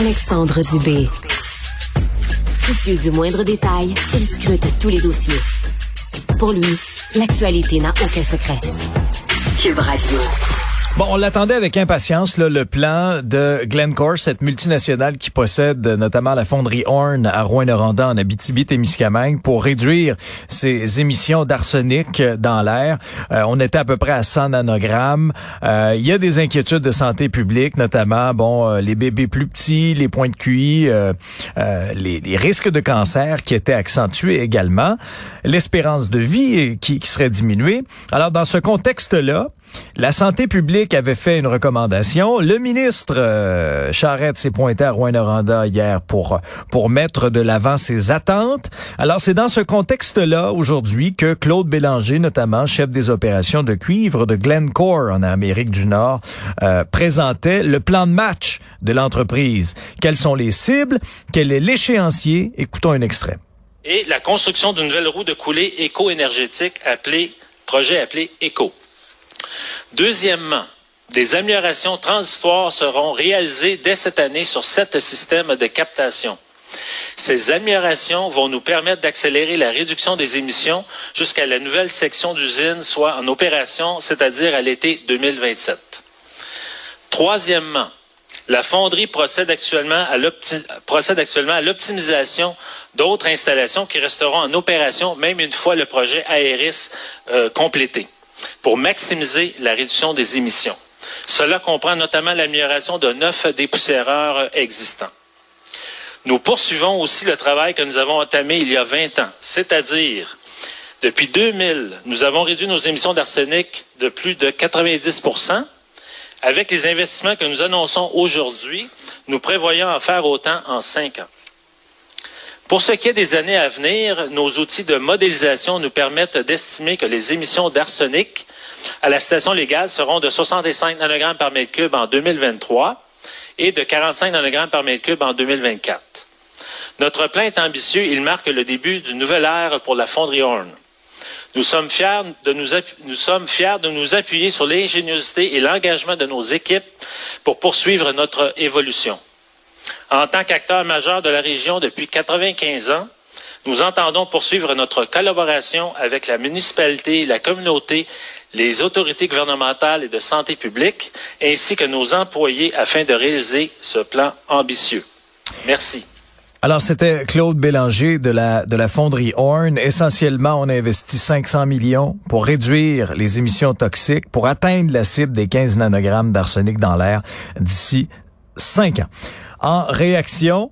Alexandre Dubé. Soucieux du moindre détail, il scrute tous les dossiers. Pour lui, l'actualité n'a aucun secret. Cube Radio. Bon, on l'attendait avec impatience, là, le plan de Glencore, cette multinationale qui possède notamment la fonderie Horn à Rouen-Noranda en Abitibi-Témiscamingue pour réduire ses émissions d'arsenic dans l'air. Euh, on était à peu près à 100 nanogrammes. Euh, il y a des inquiétudes de santé publique, notamment bon euh, les bébés plus petits, les points de QI, les, les, risques de cancer qui étaient accentués également, l'espérance de vie qui, qui serait diminuée. Alors dans ce contexte-là, la santé publique avait fait une recommandation. Le ministre euh, Charette s'est pointé à Rouen-Noranda hier pour pour mettre de l'avant ses attentes. Alors c'est dans ce contexte-là aujourd'hui que Claude Bélanger, notamment chef des opérations de cuivre de Glencore en Amérique du Nord, euh, présentait le plan de match de l'entreprise. Quelles sont les cibles? Quel est l'échéancier? Écoutons un extrait. Et la construction d'une nouvelle roue de coulée éco-énergétique appelée projet appelé ECO. Deuxièmement, des améliorations transitoires seront réalisées dès cette année sur sept systèmes de captation. Ces améliorations vont nous permettre d'accélérer la réduction des émissions jusqu'à la nouvelle section d'usine soit en opération, c'est-à-dire à, l'été 2027. Troisièmement, la fonderie procède actuellement à l'optimisation d'autres installations qui resteront en opération même une fois le projet Aéris euh, complété pour maximiser la réduction des émissions. Cela comprend notamment l'amélioration de neuf dépoussiéreurs existants. Nous poursuivons aussi le travail que nous avons entamé il y a 20 ans, c'est-à-dire depuis 2000, nous avons réduit nos émissions d'arsenic de plus de 90% Avec les investissements que nous annonçons aujourd'hui, nous prévoyons en faire autant en cinq ans. Pour ce qui est des années à venir, nos outils de modélisation nous permettent d'estimer que les émissions d'arsenic à la station légale seront de 65 nanogrammes par mètre cube en 2023 et de 45 nanogrammes par mètre cube en 2024. Notre plan est ambitieux. Il marque le début d'une nouvelle ère pour la fonderie Horn. Nous sommes fiers de nous, nous sommes fiers de nous appuyer sur l'ingéniosité et l'engagement de nos équipes pour poursuivre notre évolution. En tant qu'acteur majeur de la région depuis 95 ans, nous entendons poursuivre notre collaboration avec la municipalité, la communauté, les autorités gouvernementales et de santé publique, ainsi que nos employés afin de réaliser ce plan ambitieux. Merci. Alors, c'était Claude Bélanger de la, de la fonderie Horn. Essentiellement, on a investi 500 millions pour réduire les émissions toxiques, pour atteindre la cible des 15 nanogrammes d'arsenic dans l'air d'ici 5 ans. En réaction,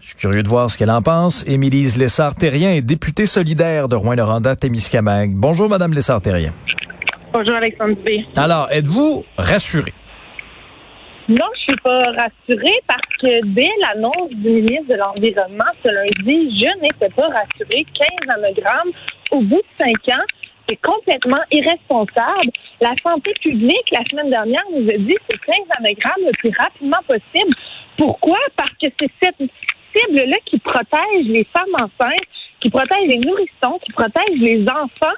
je suis curieux de voir ce qu'elle en pense. Émilise Lessard-Terrien est députée solidaire de Rouen-Noranda-Témiscamingue. Bonjour, Madame Lessard-Terrien. Bonjour, Alexandre B. Alors, êtes-vous rassurée? Non, je suis pas rassurée parce que dès l'annonce du ministre de l'Environnement ce lundi, je n'étais pas rassurée. 15 nanogrammes au bout de 5 ans, c'est complètement irresponsable. La santé publique, la semaine dernière, nous a dit que c'est 15 nanogrammes le plus rapidement possible. Pourquoi? Parce que c'est cette cible-là qui protège les femmes enceintes, qui protège les nourrissons, qui protège les enfants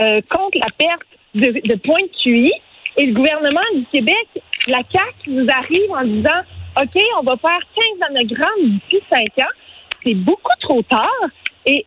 euh, contre la perte de, de points de QI. Et le gouvernement du Québec, la CAQ, nous arrive en disant OK, on va faire 15 nanogrammes d'ici 5 ans. C'est beaucoup trop tard. Et,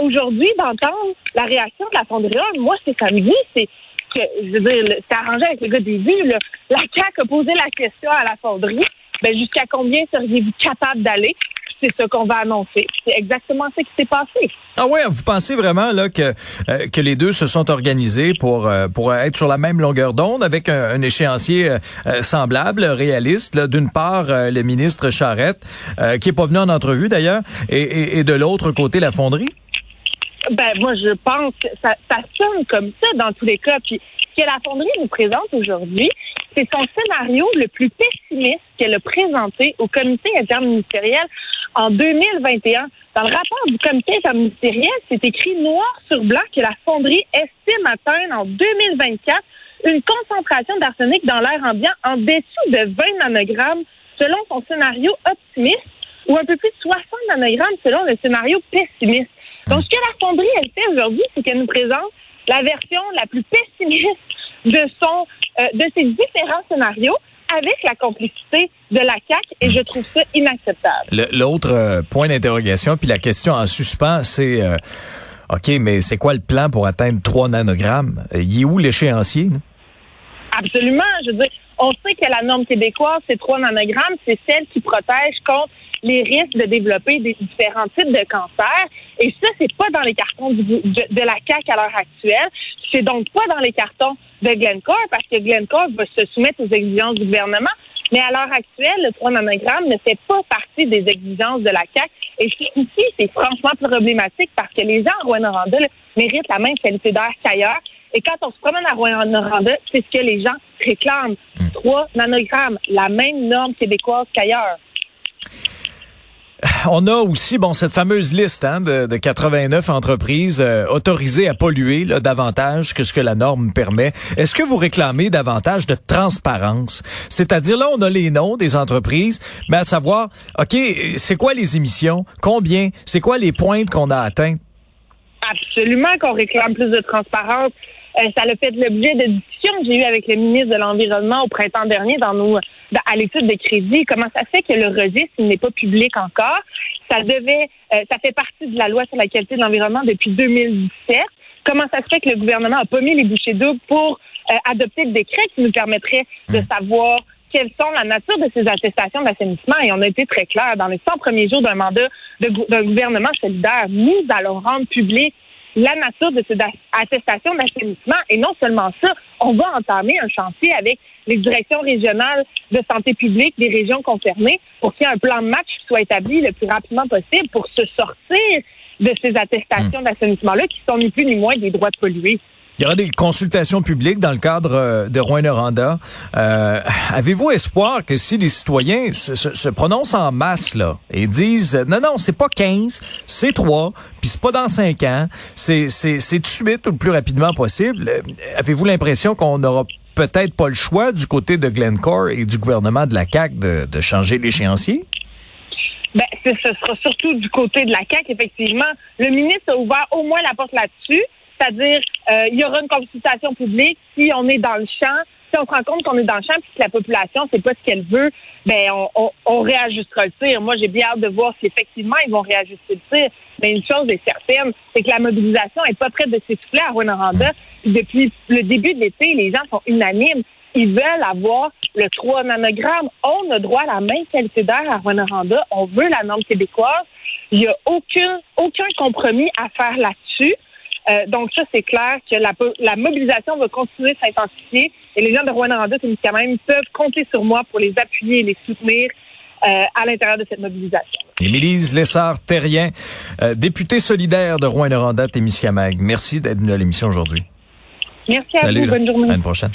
aujourd'hui, d'entendre la réaction de la fonderie, moi, c'est samedi, c'est que, je veux dire, c'est arrangé avec le gars des vues. La CAQ a posé la question à la fonderie. Ben, jusqu'à combien seriez-vous capable d'aller? c'est ce qu'on va annoncer. C'est exactement ce qui s'est passé. Ah ouais, vous pensez vraiment là que euh, que les deux se sont organisés pour euh, pour être sur la même longueur d'onde avec un, échéancier euh, semblable, réaliste. D'une part, le ministre Charette, qui est pas venu en entrevue d'ailleurs, et, et, de l'autre côté la fonderie? Ben moi je pense que ça, ça sonne comme ça dans tous les cas. Puis ce que la fonderie nous présente aujourd'hui, c'est son scénario le plus pessimiste qu'elle a présenté au comité interministériel en 2021. Dans le rapport du comité interministériel, c'est écrit noir sur blanc que la fonderie estime atteindre en 2024 une concentration d'arsenic dans l'air ambiant en dessous de 20 nanogrammes selon son scénario optimiste ou un peu plus de 60 nanogrammes selon le scénario pessimiste. Donc, ce que la fonderie, elle fait aujourd'hui, c'est qu'elle nous présente la version la plus pessimiste de son, euh, de ces différents scénarios avec la complicité de la CAC et je trouve ça inacceptable. L'autre euh, point d'interrogation, puis la question en suspens, c'est euh, OK, mais c'est quoi le plan pour atteindre 3 nanogrammes? Il est où l'échéancier? Absolument. Je veux dire, on sait que la norme québécoise, c'est 3 nanogrammes, c'est celle qui protège contre les risques de développer des différents types de cancers. Et ça, c'est pas dans les cartons de, de, la CAC à l'heure actuelle. C'est donc pas dans les cartons de Glencore parce que Glencore va se soumettre aux exigences du gouvernement. Mais à l'heure actuelle, le 3 nanogrammes ne fait pas partie des exigences de la CAC. Et ici, c'est franchement problématique parce que les gens à Rouen-Noranda méritent la même qualité d'air qu'ailleurs. Et quand on se promène à Rouen-Noranda, c'est ce que les gens réclament. 3 hmm. nanogrammes, la même norme québécoise qu'ailleurs on a aussi bon cette fameuse liste hein, de, de, 89 entreprises euh, autorisées à polluer là, davantage que ce que la norme permet. Est-ce que vous réclamez davantage de transparence? C'est-à-dire là, on a les noms des entreprises, mais à savoir, ok, c'est quoi les émissions? Combien? C'est quoi les pointes qu'on a atteintes? Absolument qu'on réclame plus de transparence. Euh, ça a fait l'objet de discussions que j'ai eues avec le ministre de l'Environnement au printemps dernier dans nos à l'étude de crédit. Comment ça fait que le registre n'est pas public encore? Ça devait, euh, ça fait partie de la loi sur la qualité de l'environnement depuis 2017. Comment ça se fait que le gouvernement a pas mis les bouchées doubles pour euh, adopter le décret qui nous permettrait de mmh. savoir quelles sont la nature de ces attestations d'assainissement? Et on a été très clair. Dans les 100 premiers jours d'un mandat d'un gouvernement solidaire, nous allons rendre public la nature de ces attestations d'assainissement. Et non seulement ça, on va entamer un chantier avec les directions régionales de santé publique des régions concernées pour qu'il y ait un plan de match qui soit établi le plus rapidement possible pour se sortir de ces attestations hmm. d'assainissement-là qui sont ni plus ni moins des droits de polluer. Il y aura des consultations publiques dans le cadre euh, de Rouen-Noranda. Euh, Avez-vous espoir que si les citoyens se, se, prononcent en masse là et disent non non c'est pas 15, c'est 3, puis c'est pas dans 5 ans, c'est c'est c'est tout de ou le plus rapidement possible. Euh, avez-vous l'impression qu'on n'aura peut-être pas le choix du côté de Glencore et du gouvernement de la CAC de, de changer l'échéancier? Ben, ce sera surtout du côté de la CAC, effectivement. Le ministre a ouvert au moins la porte là-dessus. C'est-à-dire, euh, il y aura une consultation publique si on est dans le champ. Si on se rend compte qu'on est dans le champ et que la population c'est pas ce qu'elle veut, ben on, on, réajustera le tir. Moi, j'ai bien hâte de voir si effectivement ils vont réajuster le tir. Mais une chose est certaine, c'est que la mobilisation est pas prête de s'essouffler à Rwanda. Depuis le début de l'été, les gens sont unanimes. Ils veulent avoir le 3 nanogrammes. On a droit à la même qualité d'air à Rwanda. On veut la norme québécoise. Il n'y a aucun, aucun compromis à faire là-dessus. Euh, donc ça, c'est clair que la, la mobilisation va continuer de s'intensifier et les gens de Rwanda quand même peuvent compter sur moi pour les appuyer et les soutenir euh, à l'intérieur de cette mobilisation. Émilise Lessard-Terrien, euh, députée solidaire de Rouen-Noranda, Témiscamingue. Merci d'être venue à l'émission aujourd'hui. Merci à vous. Bonne journée. À une prochaine.